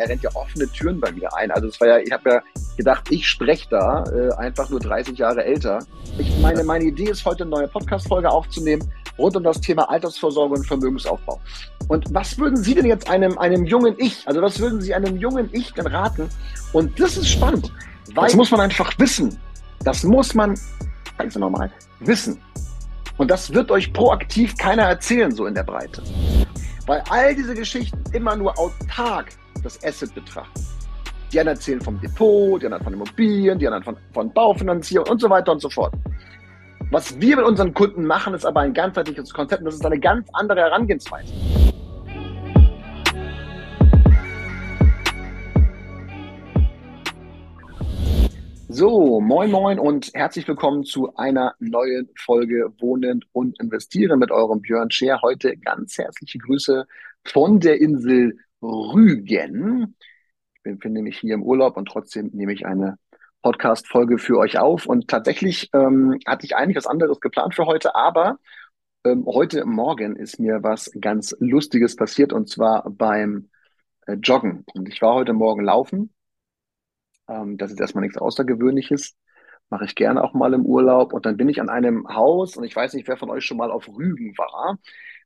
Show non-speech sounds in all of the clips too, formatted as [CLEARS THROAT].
er rennt ja offene Türen bei mir ein. Also es war ja, ich habe ja gedacht, ich spreche da äh, einfach nur 30 Jahre älter. Ich meine, meine Idee ist heute eine neue Podcast-Folge aufzunehmen rund um das Thema Altersvorsorge und Vermögensaufbau. Und was würden Sie denn jetzt einem, einem jungen Ich, also was würden Sie einem jungen Ich denn raten? Und das ist spannend, weil das muss man einfach wissen. Das muss man, sag's nochmal, wissen. Und das wird euch proaktiv keiner erzählen, so in der Breite. Weil all diese Geschichten immer nur autark das Asset betrachten. Die anderen erzählen vom Depot, die anderen von Immobilien, die anderen von, von Baufinanzierung und so weiter und so fort. Was wir mit unseren Kunden machen, ist aber ein ganzheitliches Konzept und das ist eine ganz andere Herangehensweise. So, moin moin und herzlich willkommen zu einer neuen Folge Wohnen und Investieren mit eurem Björn Scher. Heute ganz herzliche Grüße von der Insel Rügen. Ich befinde mich hier im Urlaub und trotzdem nehme ich eine Podcast-Folge für euch auf. Und tatsächlich ähm, hatte ich eigentlich was anderes geplant für heute, aber ähm, heute Morgen ist mir was ganz Lustiges passiert und zwar beim äh, Joggen. Und ich war heute Morgen laufen. Ähm, das ist erstmal nichts Außergewöhnliches. Mache ich gerne auch mal im Urlaub. Und dann bin ich an einem Haus und ich weiß nicht, wer von euch schon mal auf Rügen war.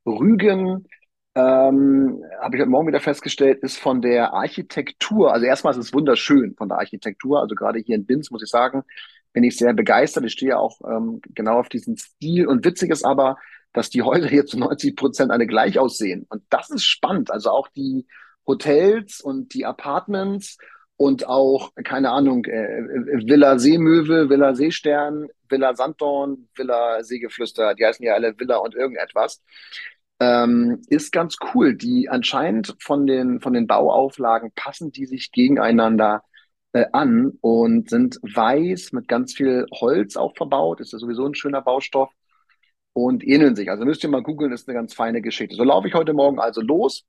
Rügen ähm, habe ich heute Morgen wieder festgestellt, ist von der Architektur, also erstmal ist es wunderschön von der Architektur, also gerade hier in Binz, muss ich sagen, bin ich sehr begeistert. Ich stehe auch ähm, genau auf diesen Stil und witzig ist aber, dass die Häuser hier zu 90 Prozent alle gleich aussehen. Und das ist spannend. Also auch die Hotels und die Apartments und auch, keine Ahnung, äh, Villa Seemöwe, Villa Seestern, Villa Sanddorn, Villa Seegeflüster, die heißen ja alle Villa und irgendetwas ähm, ist ganz cool. Die anscheinend von den, von den Bauauflagen passen die sich gegeneinander äh, an und sind weiß mit ganz viel Holz auch verbaut. Ist ja sowieso ein schöner Baustoff und ähneln sich. Also müsst ihr mal googeln, ist eine ganz feine Geschichte. So laufe ich heute Morgen also los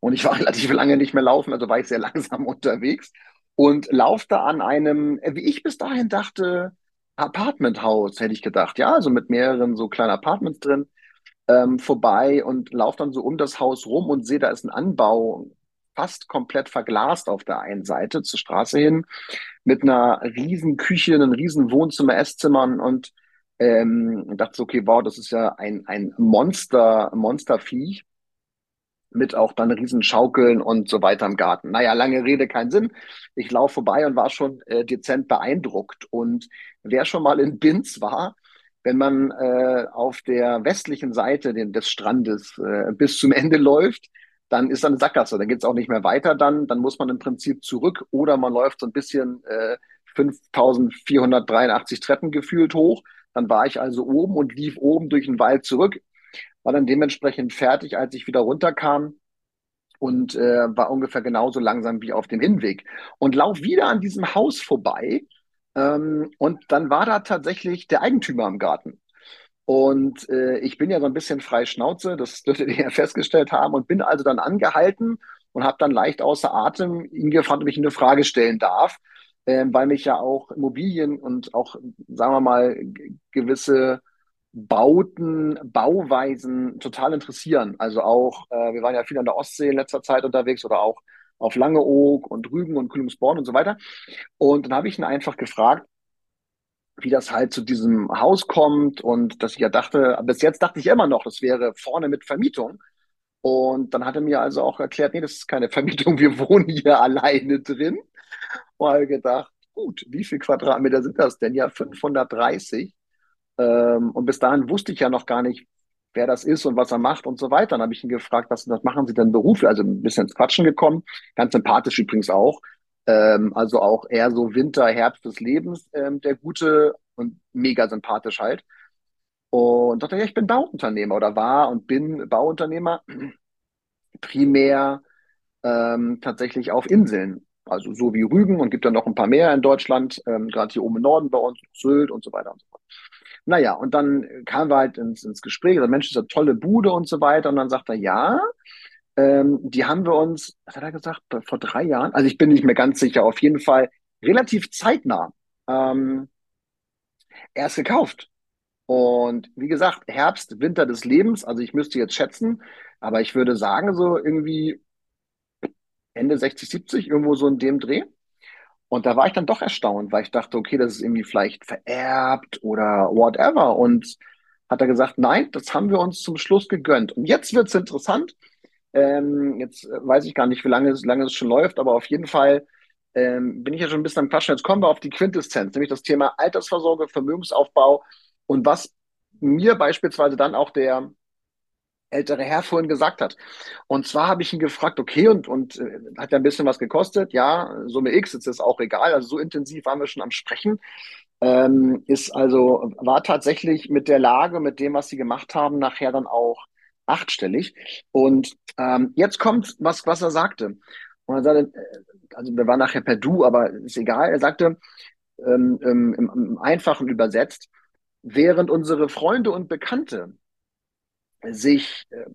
und ich war [LAUGHS] relativ lange nicht mehr laufen, also war ich sehr [LAUGHS] langsam unterwegs und laufe da an einem, wie ich bis dahin dachte, Apartmenthaus, hätte ich gedacht. Ja, also mit mehreren so kleinen Apartments drin ähm, vorbei und laufe dann so um das Haus rum und sehe, da ist ein Anbau fast komplett verglast auf der einen Seite zur Straße hin mit einer riesen Küche, einem riesen Wohnzimmer, Esszimmer und ähm, dachte so, okay, wow, das ist ja ein, ein Monster, Monsterviech mit auch dann riesen Schaukeln und so weiter im Garten. Naja, lange Rede, kein Sinn. Ich laufe vorbei und war schon äh, dezent beeindruckt. Und wer schon mal in Binz war, wenn man äh, auf der westlichen Seite des Strandes äh, bis zum Ende läuft, dann ist eine Sackgasse, dann geht es auch nicht mehr weiter, dann, dann muss man im Prinzip zurück oder man läuft so ein bisschen äh, 5483 Treppen gefühlt hoch. Dann war ich also oben und lief oben durch den Wald zurück, war dann dementsprechend fertig, als ich wieder runterkam und äh, war ungefähr genauso langsam wie auf dem Hinweg. Und lauf wieder an diesem Haus vorbei ähm, und dann war da tatsächlich der Eigentümer im Garten. Und äh, ich bin ja so ein bisschen frei Schnauze, das [LAUGHS] dürftet ihr ja festgestellt haben, und bin also dann angehalten und habe dann leicht außer Atem ihn gefragt, ob ich eine Frage stellen darf, äh, weil mich ja auch Immobilien und auch, sagen wir mal, gewisse Bauten, Bauweisen total interessieren. Also auch, äh, wir waren ja viel an der Ostsee in letzter Zeit unterwegs oder auch auf Langeoog und Rügen und Kühlungsborn und so weiter. Und dann habe ich ihn einfach gefragt, wie das halt zu diesem Haus kommt und dass ich ja dachte, bis jetzt dachte ich immer noch, das wäre vorne mit Vermietung. Und dann hat er mir also auch erklärt, nee, das ist keine [LAUGHS] Vermietung, wir wohnen hier alleine drin. Habe gedacht, gut, wie viel Quadratmeter sind das denn? Ja, 530. Ähm, und bis dahin wusste ich ja noch gar nicht, wer das ist und was er macht und so weiter. Dann habe ich ihn gefragt, was, was machen Sie denn beruflich? Also ein bisschen ins Quatschen gekommen, ganz sympathisch übrigens auch. Ähm, also auch eher so Winter, Herbst des Lebens, ähm, der gute und mega sympathisch halt. Und dachte, ja, ich bin Bauunternehmer oder war und bin Bauunternehmer [CLEARS THROAT] primär ähm, tatsächlich auf Inseln. Also so wie Rügen und gibt dann noch ein paar mehr in Deutschland, ähm, gerade hier oben im Norden bei uns, Sylt und so weiter und so fort. Naja, und dann kamen wir halt ins, ins Gespräch, der Mensch ist eine tolle Bude und so weiter. Und dann sagt er, ja, ähm, die haben wir uns, was hat er gesagt, vor drei Jahren, also ich bin nicht mehr ganz sicher, auf jeden Fall relativ zeitnah ähm, erst gekauft. Und wie gesagt, Herbst, Winter des Lebens, also ich müsste jetzt schätzen, aber ich würde sagen, so irgendwie Ende 60, 70, irgendwo so in dem Dreh. Und da war ich dann doch erstaunt, weil ich dachte, okay, das ist irgendwie vielleicht vererbt oder whatever. Und hat er gesagt, nein, das haben wir uns zum Schluss gegönnt. Und jetzt wird's interessant. Ähm, jetzt äh, weiß ich gar nicht, wie lange es, lange es schon läuft, aber auf jeden Fall ähm, bin ich ja schon ein bisschen am Quatschen. Jetzt kommen wir auf die Quintessenz, nämlich das Thema Altersvorsorge, Vermögensaufbau und was mir beispielsweise dann auch der ältere Herr vorhin gesagt hat. Und zwar habe ich ihn gefragt, okay, und, und äh, hat ja ein bisschen was gekostet, ja, Summe X, jetzt ist auch egal, also so intensiv waren wir schon am Sprechen. Ähm, ist also, war tatsächlich mit der Lage, mit dem, was sie gemacht haben, nachher dann auch achtstellig. Und ähm, jetzt kommt, was, was er sagte. Und er sagte, äh, also wir waren nachher per Du, aber ist egal. Er sagte, ähm, im, im Einfachen übersetzt, während unsere Freunde und Bekannte sich äh,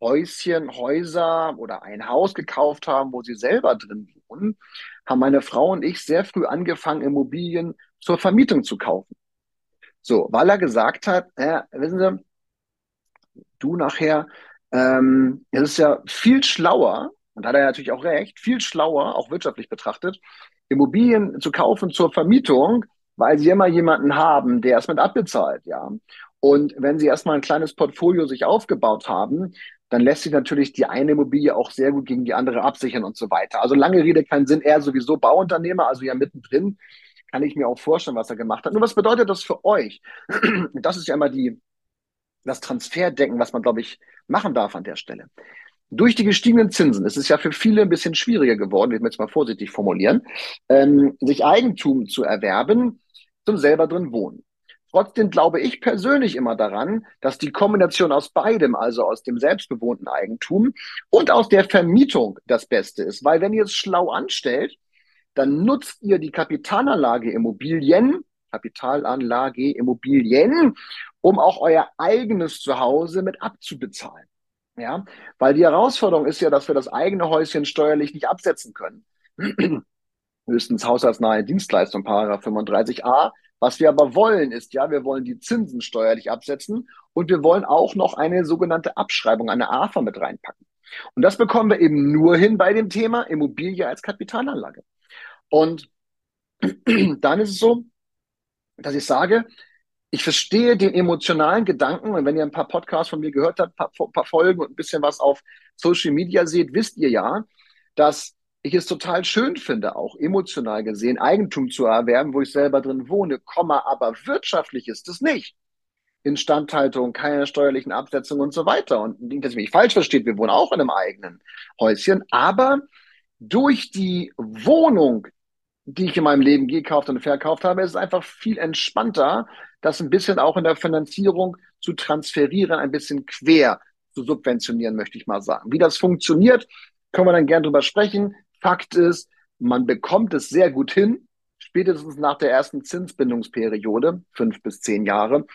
Häuschen, Häuser oder ein Haus gekauft haben, wo sie selber drin wohnen, haben meine Frau und ich sehr früh angefangen, Immobilien zur Vermietung zu kaufen. So, weil er gesagt hat, äh, wissen Sie, du nachher, ähm, es ist ja viel schlauer, und da hat er natürlich auch recht, viel schlauer, auch wirtschaftlich betrachtet, Immobilien zu kaufen zur Vermietung, weil sie immer jemanden haben, der es mit abbezahlt, ja. Und wenn Sie erstmal ein kleines Portfolio sich aufgebaut haben, dann lässt sich natürlich die eine Immobilie auch sehr gut gegen die andere absichern und so weiter. Also lange Rede, keinen Sinn. Er sowieso Bauunternehmer, also ja mittendrin, kann ich mir auch vorstellen, was er gemacht hat. Nur was bedeutet das für euch? [CLEARS THROAT] Das ist ja immer die, das Transferdenken, was man, glaube ich, machen darf an der Stelle. Durch die gestiegenen Zinsen ist es ja für viele ein bisschen schwieriger geworden, ich will jetzt mal vorsichtig formulieren, ähm, sich Eigentum zu erwerben zum selber drin wohnen. Trotzdem glaube ich persönlich immer daran, dass die Kombination aus beidem, also aus dem selbstbewohnten Eigentum und aus der Vermietung das Beste ist. Weil wenn ihr es schlau anstellt, dann nutzt ihr die Kapitalanlage Immobilien, Kapitalanlage Immobilien, um auch euer eigenes Zuhause mit abzubezahlen. Ja, weil die Herausforderung ist ja, dass wir das eigene Häuschen steuerlich nicht absetzen können. [CLEARS THROAT] Höchstens haushaltsnahe Dienstleistung, Paragraph 35a. Was wir aber wollen, ist ja, wir wollen die Zinsen steuerlich absetzen und wir wollen auch noch eine sogenannte Abschreibung, eine AFA mit reinpacken. Und das bekommen wir eben nur hin bei dem Thema Immobilie als Kapitalanlage. Und [CLEARS THROAT] dann ist es so, dass ich sage, ich verstehe den emotionalen Gedanken und wenn ihr ein paar Podcasts von mir gehört habt, ein paar, paar Folgen und ein bisschen was auf Social Media seht, wisst ihr ja, dass ich es total schön finde, auch emotional gesehen, Eigentum zu erwerben, wo ich selber drin wohne, Komma, aber wirtschaftlich ist es nicht. Instandhaltung, keine steuerlichen Absetzungen und so weiter. Und nicht, dass ihr mich falsch versteht, wir wohnen auch in einem eigenen Häuschen, aber durch die Wohnung, die ich in meinem Leben gekauft und verkauft habe, ist es einfach viel entspannter, das ein bisschen auch in der Finanzierung zu transferieren, ein bisschen quer zu subventionieren, möchte ich mal sagen. Wie das funktioniert, können wir dann gern drüber sprechen. Fakt ist, man bekommt es sehr gut hin, spätestens nach der ersten Zinsbindungsperiode, fünf bis zehn Jahre,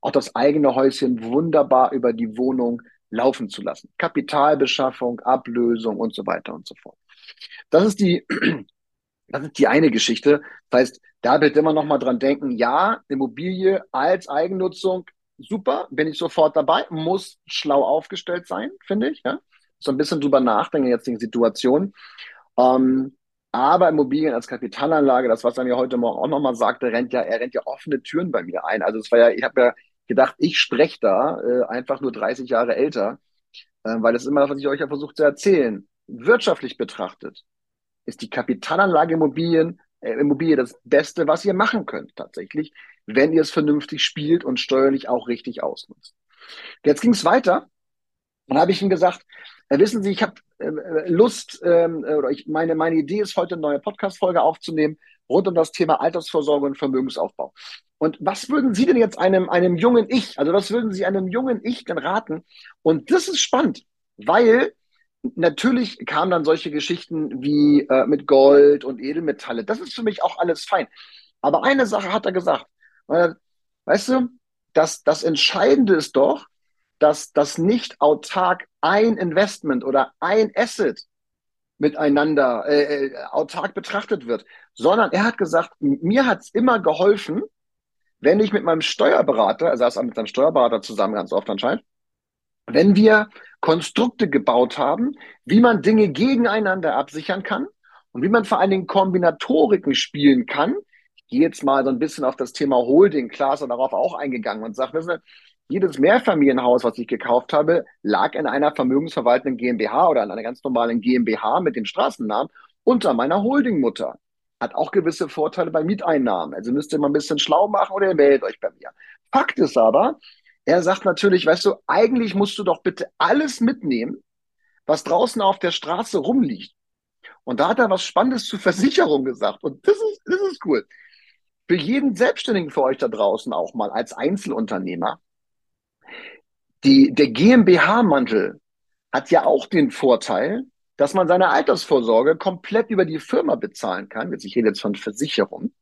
auch das eigene Häuschen wunderbar über die Wohnung laufen zu lassen. Kapitalbeschaffung, Ablösung und so weiter und so fort. Das ist die, [CLEARS THROAT] das ist die eine Geschichte. Das heißt, da wird immer noch mal dran denken, ja, Immobilie als Eigennutzung, super, bin ich sofort dabei, muss schlau aufgestellt sein, finde ich. Ja? So ein bisschen drüber nachdenken jetzt die Situation. Ähm, aber Immobilien als Kapitalanlage, das, was er mir heute Morgen auch nochmal sagte, rennt ja, er rennt ja offene Türen bei mir ein. Also es war ja, ich habe ja gedacht, ich spreche da äh, einfach nur 30 Jahre älter, äh, weil das ist immer das, was ich euch ja versucht zu erzählen. Wirtschaftlich betrachtet ist die Kapitalanlage Immobilien, äh, Immobilie das Beste, was ihr machen könnt tatsächlich, wenn ihr es vernünftig spielt und steuerlich auch richtig ausnutzt. Jetzt ging es weiter. Dann habe ich ihm gesagt, äh, wissen Sie, ich habe äh, Lust, ähm, äh, oder ich meine, meine Idee ist heute eine neue Podcast-Folge aufzunehmen rund um das Thema Altersvorsorge und Vermögensaufbau. Und was würden Sie denn jetzt einem, einem jungen Ich, also was würden Sie einem jungen Ich denn raten? Und das ist spannend, weil natürlich kamen dann solche Geschichten wie äh, mit Gold und Edelmetalle. Das ist für mich auch alles fein. Aber eine Sache hat er gesagt. Äh, weißt du, das, das Entscheidende ist doch, dass das nicht autark ein Investment oder ein Asset miteinander äh, äh, autark betrachtet wird, sondern er hat gesagt, mir hat es immer geholfen, wenn ich mit meinem Steuerberater, er saß mit seinem Steuerberater zusammen ganz oft anscheinend, wenn wir Konstrukte gebaut haben, wie man Dinge gegeneinander absichern kann und wie man vor allen Dingen Kombinatoriken spielen kann. Ich gehe jetzt mal so ein bisschen auf das Thema Holding, klar ist darauf auch eingegangen und sagt, jedes Mehrfamilienhaus, was ich gekauft habe, lag in einer vermögensverwaltenden GmbH oder in einer ganz normalen GmbH mit dem Straßennamen unter meiner Holdingmutter. Hat auch gewisse Vorteile bei Mieteinnahmen. Also müsst ihr mal ein bisschen schlau machen oder ihr meldet euch bei mir. Fakt ist aber, er sagt natürlich, weißt du, eigentlich musst du doch bitte alles mitnehmen, was draußen auf der Straße rumliegt. Und da hat er was Spannendes zur Versicherung gesagt. Und das ist, das ist cool. Für jeden Selbstständigen für euch da draußen auch mal als Einzelunternehmer. Die, der GmbH-Mantel hat ja auch den Vorteil, dass man seine Altersvorsorge komplett über die Firma bezahlen kann. Jetzt, ich rede jetzt von Versicherung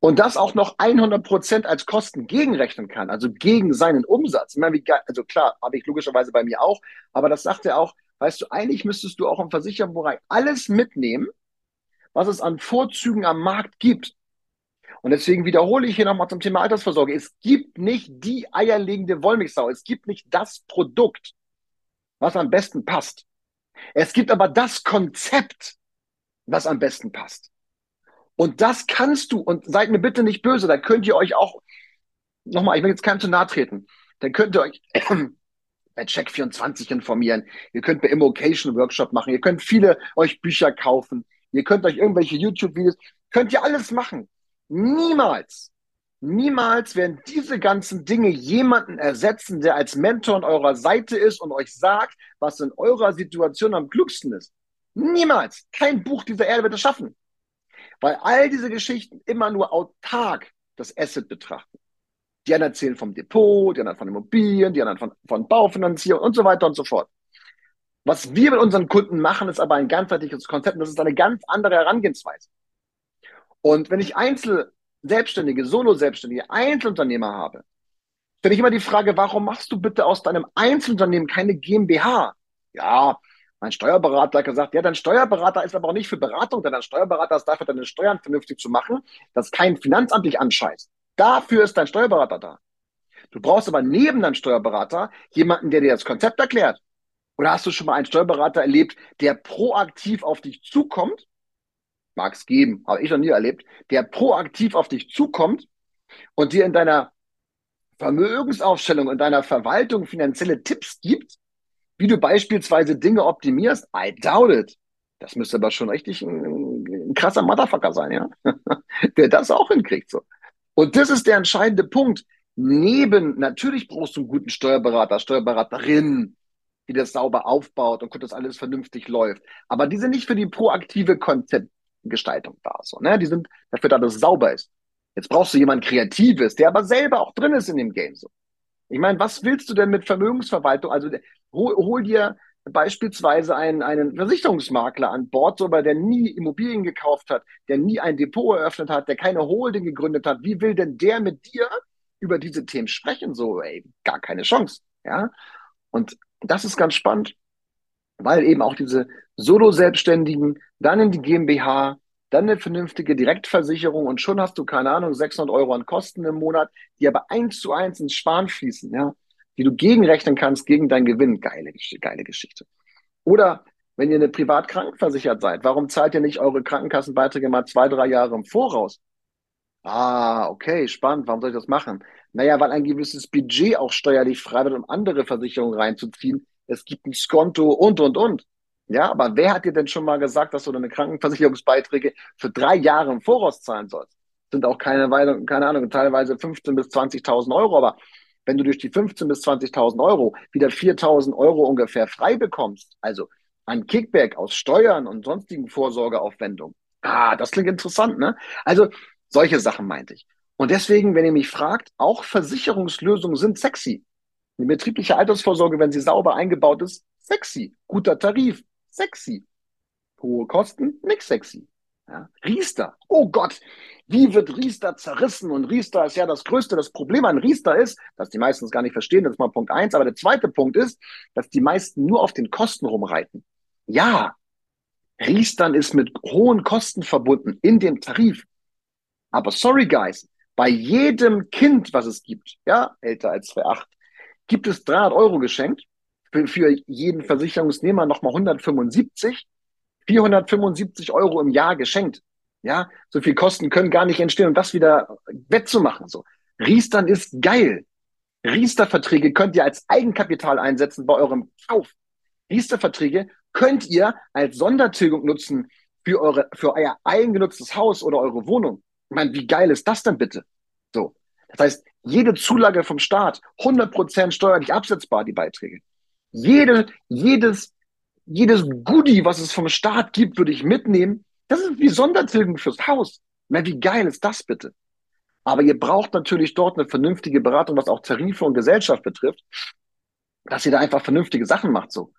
und das auch noch 100 Prozent als Kosten gegenrechnen kann, also gegen seinen Umsatz. Ich meine, wie geil, also klar, habe ich logischerweise bei mir auch, aber das sagt er auch, weißt du, eigentlich müsstest du auch im Versicherungsbereich alles mitnehmen, was es an Vorzügen am Markt gibt. Und deswegen wiederhole ich hier nochmal zum Thema Altersvorsorge. Es gibt nicht die eierlegende Wollmilchsau. Es gibt nicht das Produkt, was am besten passt. Es gibt aber das Konzept, was am besten passt. Und das kannst du, und seid mir bitte nicht böse, da könnt ihr euch auch, nochmal, ich will jetzt keinem zu nahe treten, dann könnt ihr euch [CLEARS THROAT] bei Check24 informieren, ihr könnt bei Immocation Workshop machen, ihr könnt viele euch Bücher kaufen, ihr könnt euch irgendwelche YouTube-Videos, könnt ihr alles machen. Niemals, niemals werden diese ganzen Dinge jemanden ersetzen, der als Mentor an eurer Seite ist und euch sagt, was in eurer Situation am klügsten ist. Niemals. Kein Buch dieser Erde wird es schaffen. Weil all diese Geschichten immer nur autark das Asset betrachten. Die anderen erzählen vom Depot, die anderen von Immobilien, die anderen von, von Baufinanzierung und so weiter und so fort. Was wir mit unseren Kunden machen, ist aber ein ganzheitliches Konzept und das ist eine ganz andere Herangehensweise. Und wenn ich Einzel Selbstständige, Solo-Selbstständige, Einzelunternehmer habe, stelle ich immer die Frage, warum machst du bitte aus deinem Einzelunternehmen keine GmbH? Ja, mein Steuerberater hat gesagt, ja, dein Steuerberater ist aber auch nicht für Beratung, denn dein Steuerberater ist dafür, deine Steuern vernünftig zu machen, dass kein Finanzamt dich anscheißt. Dafür ist dein Steuerberater da. Du brauchst aber neben deinem Steuerberater jemanden, der dir das Konzept erklärt. Oder hast du schon mal einen Steuerberater erlebt, der proaktiv auf dich zukommt? Mag es geben, habe ich noch nie erlebt, der proaktiv auf dich zukommt und dir in deiner Vermögensaufstellung und deiner Verwaltung finanzielle Tipps gibt, wie du beispielsweise Dinge optimierst, I doubt it. Das müsste aber schon richtig ein, ein krasser Motherfucker sein, ja. [LAUGHS] Der das auch hinkriegt, so. Und das ist der entscheidende Punkt. Neben, natürlich brauchst du einen guten Steuerberater, Steuerberaterin, die das sauber aufbaut und das alles vernünftig läuft. Aber die sind nicht für die proaktive Konzeptgestaltung da, so, ne? Die sind dafür da, dass es sauber ist. Jetzt brauchst du jemanden Kreatives, der aber selber auch drin ist in dem Game, so. Ich meine, was willst du denn mit Vermögensverwaltung? Also hol, hol dir beispielsweise einen, einen Versicherungsmakler an Bord, so, der nie Immobilien gekauft hat, der nie ein Depot eröffnet hat, der keine Holding gegründet hat. Wie will denn der mit dir über diese Themen sprechen? So, ey, gar keine Chance. Ja. Und das ist ganz spannend, weil eben auch diese Solo-Selbstständigen dann in die GmbH dann eine vernünftige Direktversicherung und schon hast du, keine Ahnung, 600 Euro an Kosten im Monat, die aber eins zu eins ins Sparen fließen, ja, die du gegenrechnen kannst gegen deinen Gewinn. Geile, geile Geschichte. Oder wenn ihr eine privat krankenversichert seid, warum zahlt ihr nicht eure Krankenkassenbeiträge mal zwei, drei Jahre im Voraus? Ah, okay, spannend. Warum soll ich das machen? Naja, weil ein gewisses Budget auch steuerlich frei wird, um andere Versicherungen reinzuziehen. Es gibt ein Skonto und, und, und. Ja, aber wer hat dir denn schon mal gesagt, dass du deine Krankenversicherungsbeiträge für drei Jahre im Voraus zahlen sollst? Sind auch keine, keine Ahnung, teilweise 15.000 bis 20.000 Euro, aber wenn du durch die 15.000 bis 20.000 Euro wieder 4.000 Euro ungefähr frei bekommst, also ein Kickback aus Steuern und sonstigen Vorsorgeaufwendungen, ah, das klingt interessant, ne? Also solche Sachen meinte ich. Und deswegen, wenn ihr mich fragt, auch Versicherungslösungen sind sexy. Eine betriebliche Altersvorsorge, wenn sie sauber eingebaut ist, sexy. Guter Tarif, sexy. Hohe Kosten, nix sexy. Ja. Riester, oh Gott, wie wird Riester zerrissen? Und Riester ist ja das Größte. Das Problem an Riester ist, dass die meisten es gar nicht verstehen, das ist mal Punkt eins. Aber der zweite Punkt ist, dass die meisten nur auf den Kosten rumreiten. Ja, Riestern ist mit hohen Kosten verbunden in dem Tarif. Aber sorry, guys, bei jedem Kind, was es gibt, ja, älter als 2,8, gibt es 300 Euro geschenkt für, für jeden Versicherungsnehmer nochmal 175, 475 Euro im Jahr geschenkt. Ja, so viel Kosten können gar nicht entstehen, um das wieder wettzumachen. So. Riestern ist geil. Riester-Verträge könnt ihr als Eigenkapital einsetzen bei eurem Kauf. Riester-Verträge könnt ihr als Sondertilgung nutzen für eure, für euer eigengenutztes Haus oder eure Wohnung. Ich meine, wie geil ist das denn bitte? So. Das heißt, jede Zulage vom Staat, 100% steuerlich absetzbar, die Beiträge. Jede, jedes, jedes Goodie, was es vom Staat gibt, würde ich mitnehmen. Das ist wie Sondertilgung fürs Haus. Meine, wie geil ist das bitte? Aber ihr braucht natürlich dort eine vernünftige Beratung, was auch Tarife und Gesellschaft betrifft, dass ihr da einfach vernünftige Sachen macht so.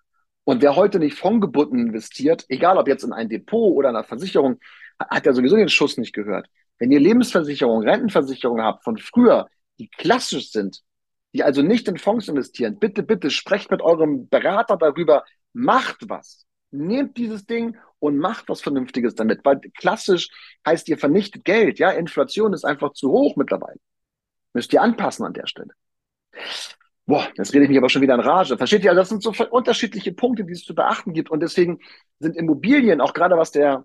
Und wer heute nicht fondgebunden investiert, egal ob jetzt in ein Depot oder in einer Versicherung, hat ja sowieso den Schuss nicht gehört. Wenn ihr Lebensversicherung, Rentenversicherung habt von früher, die klassisch sind, die also nicht in Fonds investieren, bitte, bitte sprecht mit eurem Berater darüber, macht was. Nehmt dieses Ding und macht was Vernünftiges damit, weil klassisch heißt, ihr vernichtet Geld. Ja, Inflation ist einfach zu hoch mittlerweile. Müsst ihr anpassen an der Stelle. Boah, jetzt rede ich mich aber schon wieder in Rage. Versteht ihr? Also das sind so unterschiedliche Punkte, die es zu beachten gibt. Und deswegen sind Immobilien, auch gerade was der,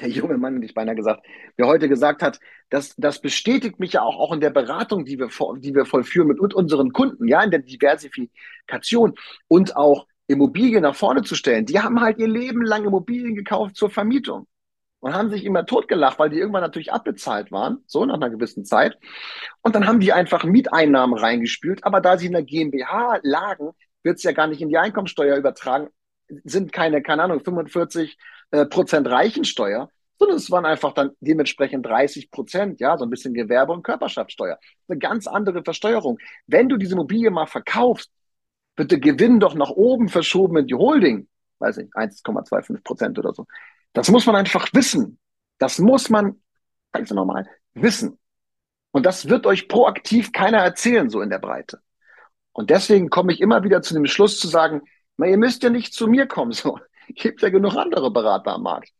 der junge Mann, nicht beinahe gesagt, der heute gesagt hat, das, das bestätigt mich ja auch, auch in der Beratung, die wir, die wir vollführen mit unseren Kunden, ja, in der Diversifikation und auch Immobilien nach vorne zu stellen. Die haben halt ihr Leben lang Immobilien gekauft zur Vermietung und haben sich immer totgelacht, weil die irgendwann natürlich abbezahlt waren, so nach einer gewissen Zeit. Und dann haben die einfach Mieteinnahmen reingespült, aber da sie in der GmbH lagen, wird es ja gar nicht in die Einkommensteuer übertragen, sind keine, keine Ahnung, 45 äh, Prozent Reichensteuer, sondern es waren einfach dann dementsprechend 30 Prozent, ja, so ein bisschen Gewerbe- und Körperschaftssteuer. Eine ganz andere Versteuerung. Wenn du diese Immobilie mal verkaufst, wird der Gewinn doch nach oben verschoben in die Holding, weiß ich, 1,25 Prozent oder so. Das muss man einfach wissen. Das muss man, ich nochmal, wissen. Und das wird euch proaktiv keiner erzählen, so in der Breite. Und deswegen komme ich immer wieder zu dem Schluss zu sagen, na, ihr müsst ja nicht zu mir kommen, so. Gibt ja genug andere Berater am Markt.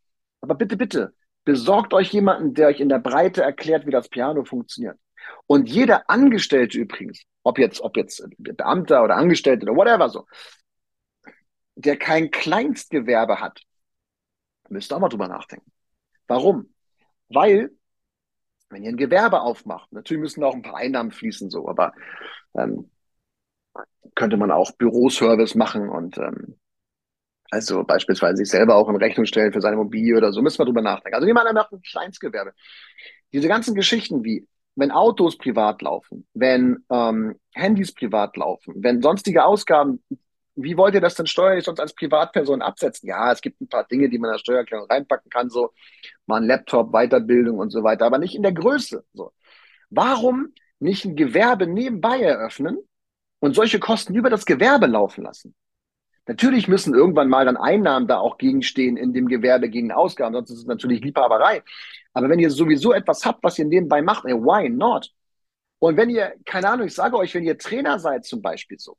Aber bitte, bitte, besorgt euch jemanden, der euch in der Breite erklärt, wie das Piano funktioniert. Und jeder Angestellte übrigens, ob jetzt, ob jetzt Beamter oder Angestellte oder whatever so, der kein Kleinstgewerbe hat, Müsst ihr auch mal drüber nachdenken. Warum? Weil, wenn ihr ein Gewerbe aufmacht, natürlich müssen auch ein paar Einnahmen fließen, so, aber ähm, könnte man auch Büroservice machen und ähm, also beispielsweise sich selber auch in Rechnung stellen für seine Immobilie oder so, müssen wir drüber nachdenken. Also jemand macht ein Kleinstgewerbe. Diese ganzen Geschichten wie, wenn Autos privat laufen, wenn ähm, Handys privat laufen, wenn sonstige Ausgaben wie wollt ihr das denn steuerlich sonst als Privatperson absetzen? Ja, es gibt ein paar Dinge, die man in der Steuererklärung reinpacken kann, so mal ein Laptop, Weiterbildung und so weiter, aber nicht in der Größe. So. Warum nicht ein Gewerbe nebenbei eröffnen und solche Kosten über das Gewerbe laufen lassen? Natürlich müssen irgendwann mal dann Einnahmen da auch gegenstehen in dem Gewerbe gegen Ausgaben, sonst ist es natürlich Liebhaberei. Aber wenn ihr sowieso etwas habt, was ihr nebenbei macht, ey, why not? Und wenn ihr, keine Ahnung, ich sage euch, wenn ihr Trainer seid zum Beispiel so,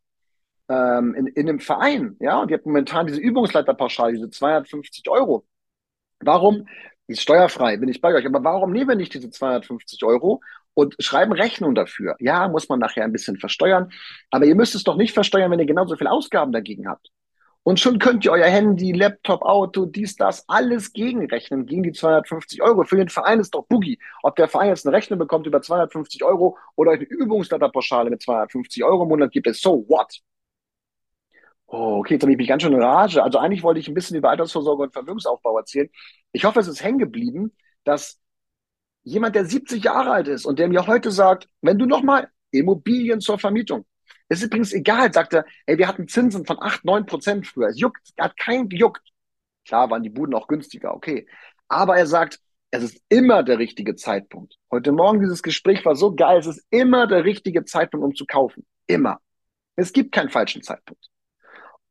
ähm, in, in einem Verein, ja, und ihr habt momentan diese Übungsleiterpauschale, diese 250 Euro. Warum? Die ist steuerfrei, bin ich bei euch. Aber warum nehmen wir nicht diese 250 Euro und schreiben Rechnung dafür? Ja, muss man nachher ein bisschen versteuern. Aber ihr müsst es doch nicht versteuern, wenn ihr genauso viele Ausgaben dagegen habt. Und schon könnt ihr euer Handy, Laptop, Auto, dies, das, alles gegenrechnen, gegen die 250 Euro. Für den Verein ist doch Boogie. Ob der Verein jetzt eine Rechnung bekommt über 250 Euro oder eine Übungsleiterpauschale mit 250 Euro im Monat gibt, es so what? Oh, okay, jetzt habe ich mich ganz schön in Rage. Also eigentlich wollte ich ein bisschen über Altersvorsorge und Vermögensaufbau erzählen. Ich hoffe, es ist hängen geblieben, dass jemand, der 70 Jahre alt ist und der mir heute sagt, wenn du nochmal Immobilien zur Vermietung, ist übrigens egal, sagt er, ey, wir hatten Zinsen von 8, 9 Prozent früher. Es juckt, hat keinen gejuckt. Klar waren die Buden auch günstiger, okay. Aber er sagt, es ist immer der richtige Zeitpunkt. Heute Morgen dieses Gespräch war so geil, es ist immer der richtige Zeitpunkt, um zu kaufen. Immer. Es gibt keinen falschen Zeitpunkt.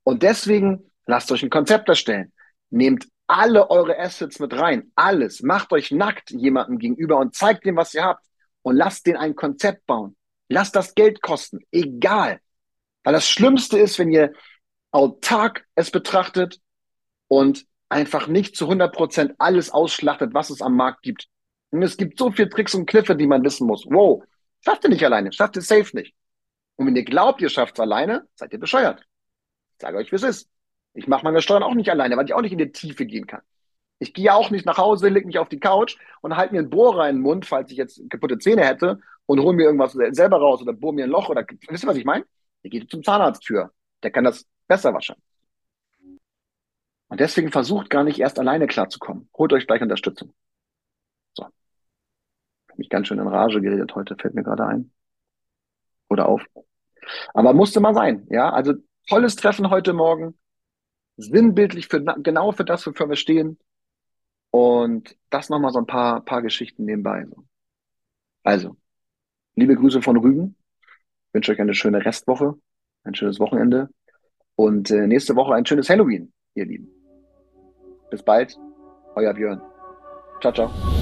Und deswegen lasst euch ein Konzept erstellen. Nehmt alle eure Assets mit rein. Alles. Macht euch nackt jemandem gegenüber und zeigt dem, was ihr habt. Und lasst den ein Konzept bauen. Lasst das Geld kosten. Egal. Weil das Schlimmste ist, wenn ihr autark es betrachtet und einfach nicht zu 100 Prozent alles ausschlachtet, was es am Markt gibt. Und es gibt so viele Tricks und Kniffe, die man wissen muss. Wow, schafft ihr nicht alleine, schafft ihr safe nicht. Und wenn ihr glaubt, ihr schafft es alleine, seid ihr bescheuert. sage euch, wie es ist. Ich mache meine Steuern auch nicht alleine, weil ich auch nicht in die Tiefe gehen kann. Ich gehe auch nicht nach Hause, lege mich auf die Couch und halte mir einen Bohrer in den Mund, falls ich jetzt kaputte Zähne hätte und hole mir irgendwas selber raus oder bohre mir ein Loch oder wisst ihr, was ich meine? Der geht zum Zahnarzttür. Der kann das besser wahrscheinlich. Und deswegen versucht gar nicht erst alleine klarzukommen. Holt euch gleich Unterstützung. So. Ich habe mich ganz schön in Rage geredet heute, fällt mir gerade ein. Oder auf. Aber musste mal sein, ja. Also tolles Treffen heute Morgen. Sinnbildlich für, genau für das, wofür wir stehen. Und das nochmal so ein paar, paar Geschichten nebenbei. Also, liebe Grüße von Rügen. Ich wünsche euch eine schöne Restwoche, ein schönes Wochenende und äh, nächste Woche ein schönes Halloween, ihr Lieben. Bis bald, euer Björn. Ciao, ciao.